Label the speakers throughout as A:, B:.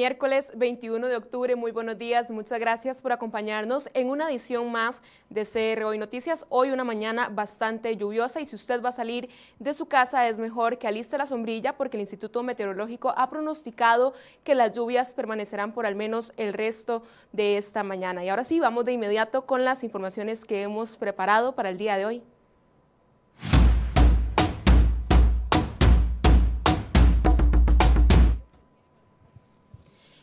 A: Miércoles 21 de octubre, muy buenos días, muchas gracias por acompañarnos en una edición más de CR Hoy Noticias. Hoy una mañana bastante lluviosa y si usted va a salir de su casa es mejor que aliste la sombrilla porque el Instituto Meteorológico ha pronosticado que las lluvias permanecerán por al menos el resto de esta mañana. Y ahora sí, vamos de inmediato con las informaciones que hemos preparado para el día de hoy.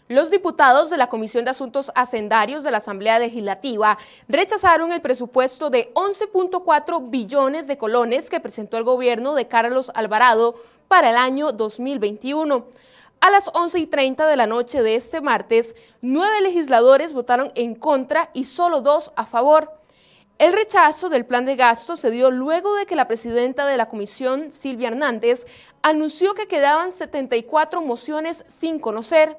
A: Los diputados de la Comisión de Asuntos Hacendarios de la Asamblea Legislativa rechazaron el presupuesto de 11.4 billones de colones que presentó el gobierno de Carlos Alvarado para el año 2021. A las 11 y 30 de la noche de este martes, nueve legisladores votaron en contra y solo dos a favor. El rechazo del plan de gasto se dio luego de que la presidenta de la comisión, Silvia Hernández, anunció que quedaban 74 mociones sin conocer.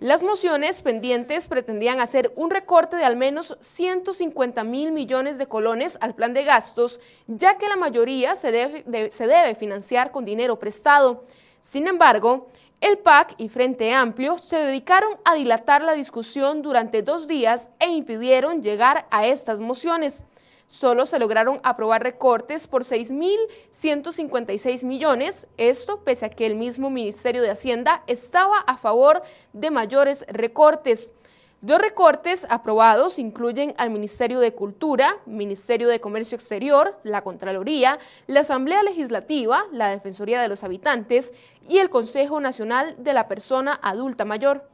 A: Las mociones pendientes pretendían hacer un recorte de al menos 150 mil millones de colones al plan de gastos, ya que la mayoría se debe, financiar con dinero prestado. Sin embargo, el PAC y Frente Amplio se dedicaron a dilatar la discusión durante dos días e impidieron llegar a estas mociones solo se lograron aprobar recortes por 6.156 millones, esto pese a que el mismo Ministerio de Hacienda estaba a favor de mayores recortes. Dos recortes aprobados incluyen al Ministerio de Cultura, Ministerio de Comercio Exterior, la Contraloría, la Asamblea Legislativa, la Defensoría de los Habitantes y el Consejo Nacional de la Persona Adulta Mayor.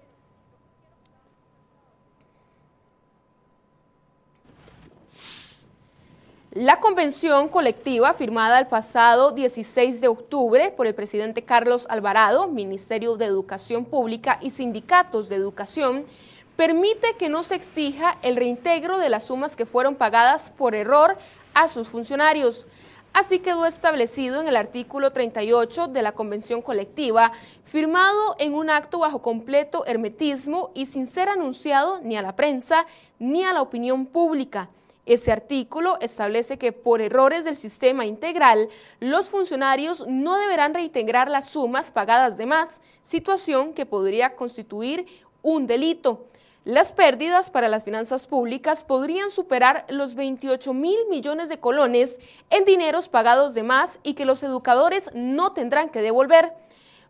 A: La convención colectiva firmada el pasado 16 de octubre por el presidente Carlos Alvarado, Ministerio de Educación Pública y sindicatos de educación, permite que no se exija el reintegro de las sumas que fueron pagadas por error a sus funcionarios. Así quedó establecido en el artículo 38 de la Convención Colectiva, firmado en un acto bajo completo hermetismo y sin ser anunciado ni a la prensa ni a la opinión pública. Ese artículo establece que por errores del sistema integral, los funcionarios no deberán reintegrar las sumas pagadas de más, situación que podría constituir un delito. Las pérdidas para las finanzas públicas podrían superar los 28 mil millones de colones en dineros pagados de más y que los educadores no tendrán que devolver.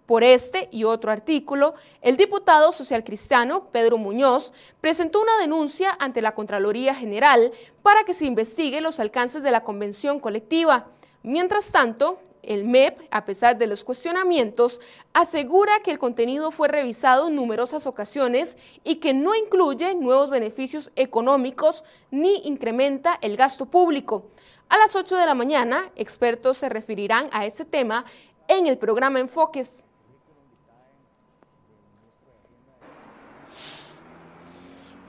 A: Por este y otro artículo, el diputado socialcristiano Pedro Muñoz presentó una denuncia ante la Contraloría General para que se investigue los alcances de la convención colectiva. Mientras tanto, el MEP, a pesar de los cuestionamientos, asegura que el contenido fue revisado en numerosas ocasiones y que no incluye nuevos beneficios económicos ni incrementa el gasto público. A las 8 de la mañana, expertos se referirán a ese tema en el programa Enfoques.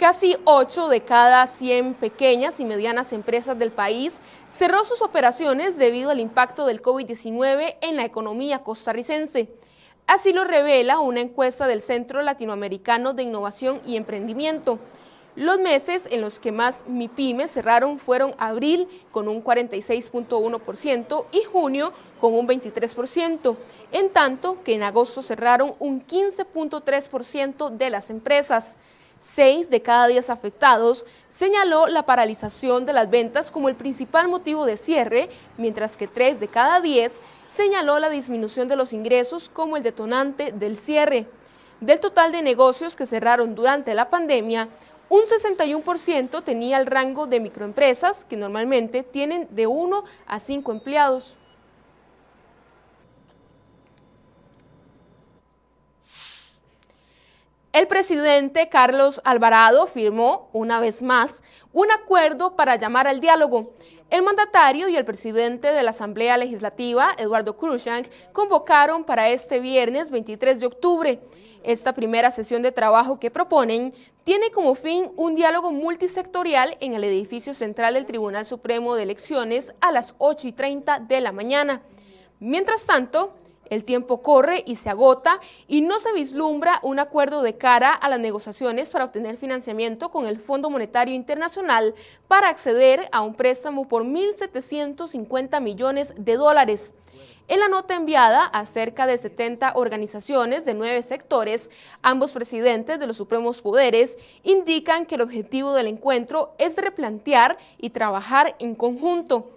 A: Casi 8 de cada 100 pequeñas y medianas empresas del país cerró sus operaciones debido al impacto del COVID-19 en la economía costarricense. Así lo revela una encuesta del Centro Latinoamericano de Innovación y Emprendimiento. Los meses en los que más MIPIMES cerraron fueron abril con un 46.1% y junio con un 23%, en tanto que en agosto cerraron un 15.3% de las empresas. Seis de cada diez afectados señaló la paralización de las ventas como el principal motivo de cierre, mientras que tres de cada diez señaló la disminución de los ingresos como el detonante del cierre. Del total de negocios que cerraron durante la pandemia, un 61% tenía el rango de microempresas, que normalmente tienen de 1 a 5 empleados. El presidente Carlos Alvarado firmó, una vez más, un acuerdo para llamar al diálogo. El mandatario y el presidente de la Asamblea Legislativa, Eduardo Cruzank, convocaron para este viernes 23 de octubre. Esta primera sesión de trabajo que proponen tiene como fin un diálogo multisectorial en el edificio central del Tribunal Supremo de Elecciones a las 8 y 30 de la mañana. Mientras tanto, El tiempo corre y se agota y no se vislumbra un acuerdo de cara a las negociaciones para obtener financiamiento con el Fondo Monetario Internacional para acceder a un préstamo por 1.750 millones de dólares. En la nota enviada a cerca de 70 organizaciones de nueve sectores, ambos presidentes de los supremos poderes indican que el objetivo del encuentro es replantear y trabajar en conjunto.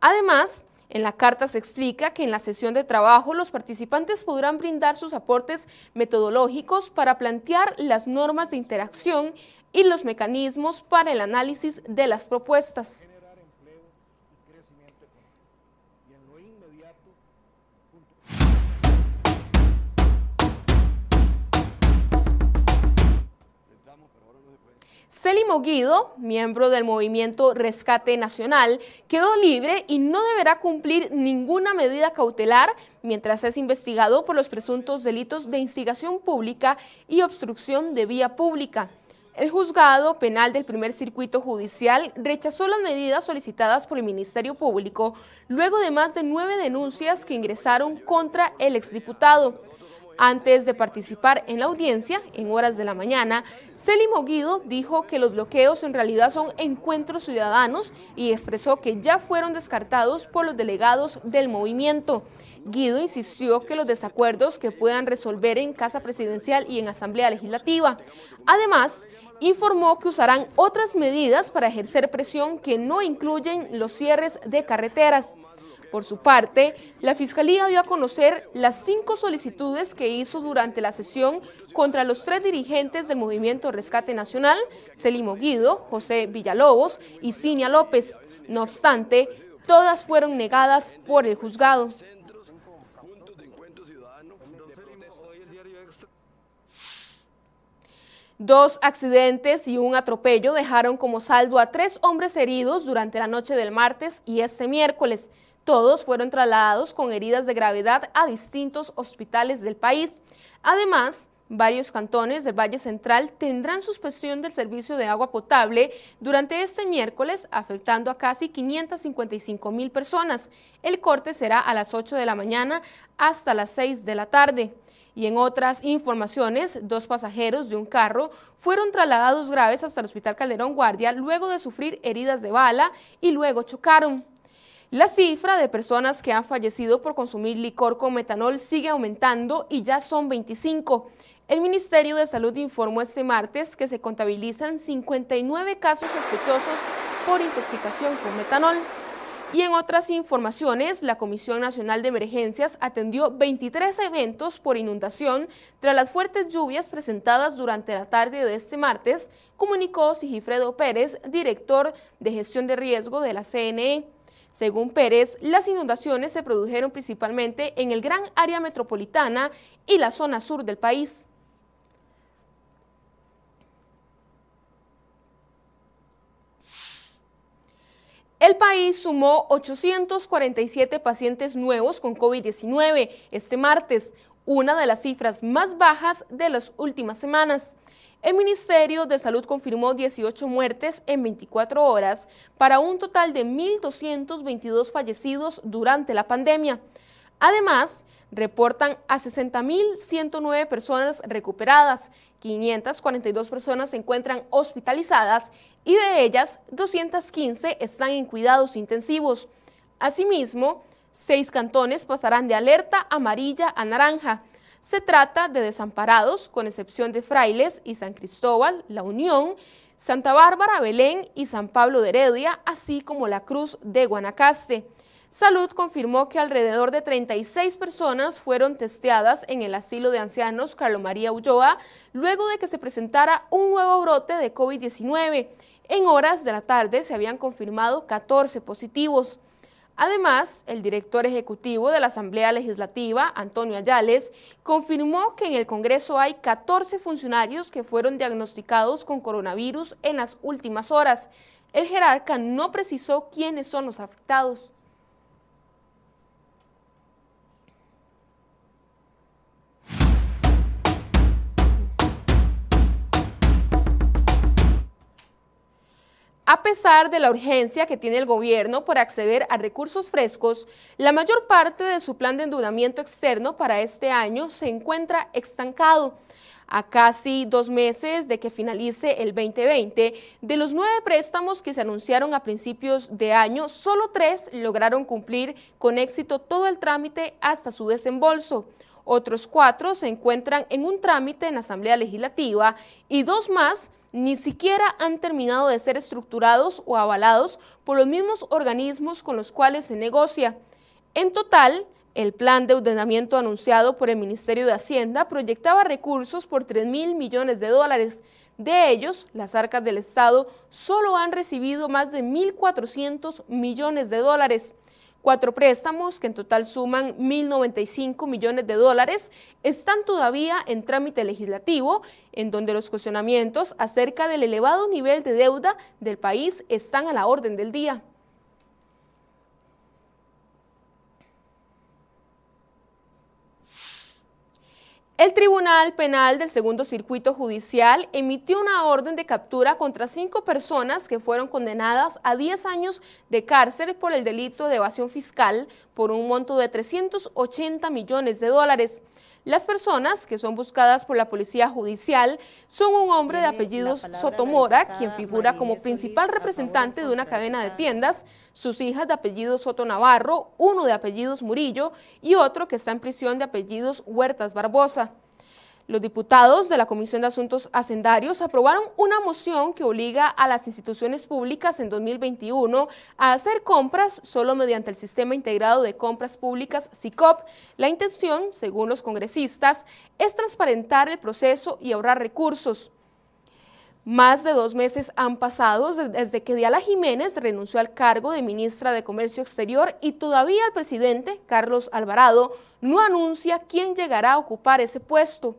A: Además, en la carta se explica que en la sesión de trabajo los participantes podrán brindar sus aportes metodológicos para plantear las normas de interacción y los mecanismos para el análisis de las propuestas. Célimo Guido, miembro del movimiento Rescate Nacional, quedó libre y no deberá cumplir ninguna medida cautelar mientras es investigado por los presuntos delitos de instigación pública y obstrucción de vía pública. El juzgado penal del primer circuito judicial rechazó las medidas solicitadas por el Ministerio Público luego de más de nueve denuncias que ingresaron contra el exdiputado. Antes de participar en la audiencia, en horas de la mañana, Celimo Guido dijo que los bloqueos en realidad son encuentros ciudadanos y expresó que ya fueron descartados por los delegados del movimiento. Guido insistió que los desacuerdos que puedan resolver en Casa Presidencial y en Asamblea Legislativa. Además, informó que usarán otras medidas para ejercer presión que no incluyen los cierres de carreteras. Por su parte, la Fiscalía dio a conocer las cinco solicitudes que hizo durante la sesión contra los tres dirigentes del Movimiento Rescate Nacional, Celimo Guido, José Villalobos y Cinia López. No obstante, todas fueron negadas por el juzgado. Dos accidentes y un atropello dejaron como saldo a tres hombres heridos durante la noche del martes y este miércoles. Todos fueron trasladados con heridas de gravedad a distintos hospitales del país. Además, varios cantones del Valle Central tendrán suspensión del servicio de agua potable durante este miércoles, afectando a casi 555 mil personas. El corte será a las 8 de la mañana hasta las 6 de la tarde. Y en otras informaciones, dos pasajeros de un carro fueron trasladados graves hasta el Hospital Calderón Guardia luego de sufrir heridas de bala y luego chocaron. La cifra de personas que han fallecido por consumir licor con metanol sigue aumentando y ya son 25. El Ministerio de Salud informó este martes que se contabilizan 59 casos sospechosos por intoxicación con metanol. Y en otras informaciones, la Comisión Nacional de Emergencias atendió 23 eventos por inundación tras las fuertes lluvias presentadas durante la tarde de este martes, comunicó Sigifredo Pérez, director de gestión de riesgo de la CNE. Según Pérez, las inundaciones se produjeron principalmente en el gran área metropolitana y la zona sur del país. El país sumó 847 pacientes nuevos con COVID-19 este martes, una de las cifras más bajas de las últimas semanas. El Ministerio de Salud confirmó 18 muertes en 24 horas para un total de 1.222 fallecidos durante la pandemia. Además, reportan a 60.109 personas recuperadas, 542 personas se encuentran hospitalizadas y de ellas 215 están en cuidados intensivos. Asimismo, seis cantones pasarán de alerta amarilla a naranja se trata de desamparados, con excepción de Frailes y San Cristóbal, La Unión, Santa Bárbara, Belén y San Pablo de Heredia, así como la Cruz de Guanacaste. Salud confirmó que alrededor de 36 personas fueron testeadas en el asilo de ancianos Carlo María Ulloa luego de que se presentara un nuevo brote de COVID-19. En horas de la tarde se habían confirmado 14 positivos. Además, el director ejecutivo de la Asamblea Legislativa, Antonio Ayales, confirmó que en el Congreso hay 14 funcionarios que fueron diagnosticados con coronavirus en las últimas horas. El jerarca no precisó quiénes son los afectados. A pesar de la urgencia que tiene el gobierno por acceder a recursos frescos, la mayor parte de su plan de endeudamiento externo para este año se encuentra estancado. A casi dos meses de que finalice el 2020, de los nueve préstamos que se anunciaron a principios de año, solo tres lograron cumplir con éxito todo el trámite hasta su desembolso. Otros cuatro se encuentran en un trámite en la Asamblea Legislativa y dos más ni siquiera han terminado de ser estructurados o avalados por los mismos organismos con los cuales se negocia. En total, el plan de ordenamiento anunciado por el Ministerio de Hacienda proyectaba recursos por 3 mil millones de dólares. De ellos, las arcas del Estado solo han recibido más de 1.400 millones de dólares. Cuatro préstamos, que en total suman 1.095 millones de dólares, están todavía en trámite legislativo, en donde los cuestionamientos acerca del elevado nivel de deuda del país están a la orden del día. El Tribunal Penal del Segundo Circuito Judicial emitió una orden de captura contra cinco personas que fueron condenadas a 10 años de cárcel por el delito de evasión fiscal por un monto de 380 millones de dólares. Las personas que son buscadas por la Policía Judicial son un hombre de apellidos Sotomora, quien figura como principal representante de una cadena de tiendas, sus hijas de apellidos Soto Navarro, uno de apellidos Murillo y otro que está en prisión de apellidos Huertas Barbosa. Los diputados de la Comisión de Asuntos Hacendarios aprobaron una moción que obliga a las instituciones públicas en 2021 a hacer compras solo mediante el Sistema Integrado de Compras Públicas SICOP. La intención, según los congresistas, es transparentar el proceso y ahorrar recursos. Más de dos meses han pasado desde que Diala Jiménez renunció al cargo de ministra de Comercio Exterior y todavía el presidente, Carlos Alvarado, no anuncia quién llegará a ocupar ese puesto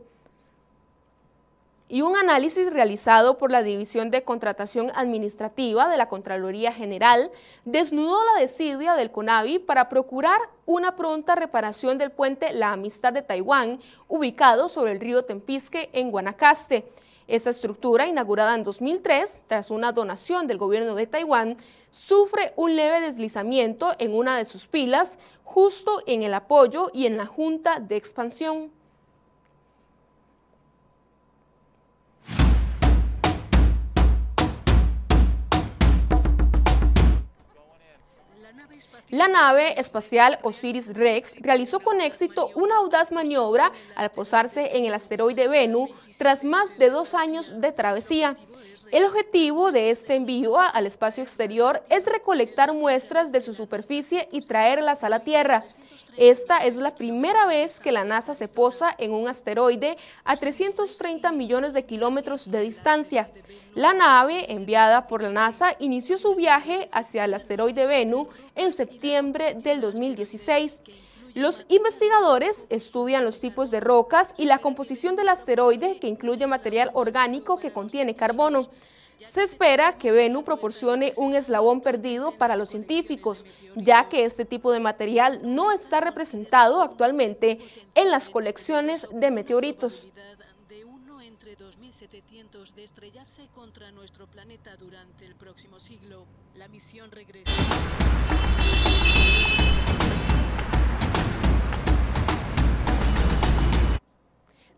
A: y un análisis realizado por la División de Contratación Administrativa de la Contraloría General desnudó la desidia del CONAVI para procurar una pronta reparación del puente La Amistad de Taiwán, ubicado sobre el río Tempisque en Guanacaste. Esa estructura, inaugurada en 2003 tras una donación del gobierno de Taiwán, sufre un leve deslizamiento en una de sus pilas, justo en el apoyo y en la junta de expansión. La nave espacial Osiris-Rex realizó con éxito una audaz maniobra al posarse en el asteroide Venus tras más de dos años de travesía. El objetivo de este envío al espacio exterior es recolectar muestras de su superficie y traerlas a la Tierra. Esta es la primera vez que la NASA se posa en un asteroide a 330 millones de kilómetros de distancia. La nave, enviada por la NASA, inició su viaje hacia el asteroide Venus en septiembre del 2016. Los investigadores estudian los tipos de rocas y la composición del asteroide que incluye material orgánico que contiene carbono. Se espera que Venus proporcione un eslabón perdido para los científicos, ya que este tipo de material no está representado actualmente en las colecciones de meteoritos. de estrellarse contra nuestro planeta durante el próximo siglo. La misión regresa.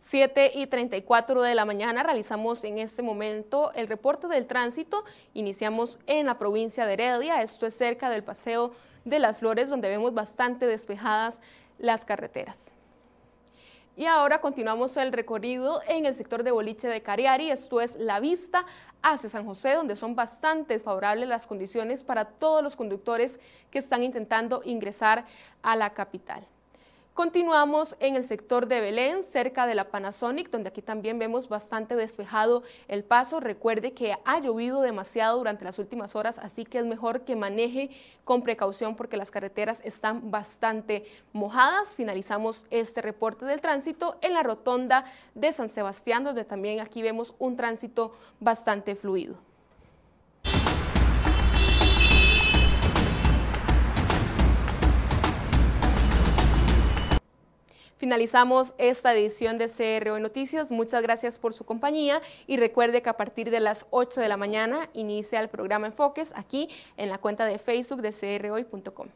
A: 7 y 34 de la mañana realizamos en este momento el reporte del tránsito. Iniciamos en la provincia de Heredia, esto es cerca del Paseo de las Flores, donde vemos bastante despejadas las carreteras. Y ahora continuamos el recorrido en el sector de Boliche de Cariari, esto es la vista hacia San José, donde son bastante favorables las condiciones para todos los conductores que están intentando ingresar a la capital. Continuamos en el sector de Belén, cerca de la Panasonic, donde aquí también vemos bastante despejado el paso. Recuerde que ha llovido demasiado durante las últimas horas, así que es mejor que maneje con precaución porque las carreteras están bastante mojadas. Finalizamos este reporte del tránsito en la rotonda de San Sebastián, donde también aquí vemos un tránsito bastante fluido. Finalizamos esta edición de CR Noticias. Muchas gracias por su compañía y recuerde que a partir de las 8 de la mañana inicia el programa Enfoques aquí en la cuenta de Facebook de crhoy.com.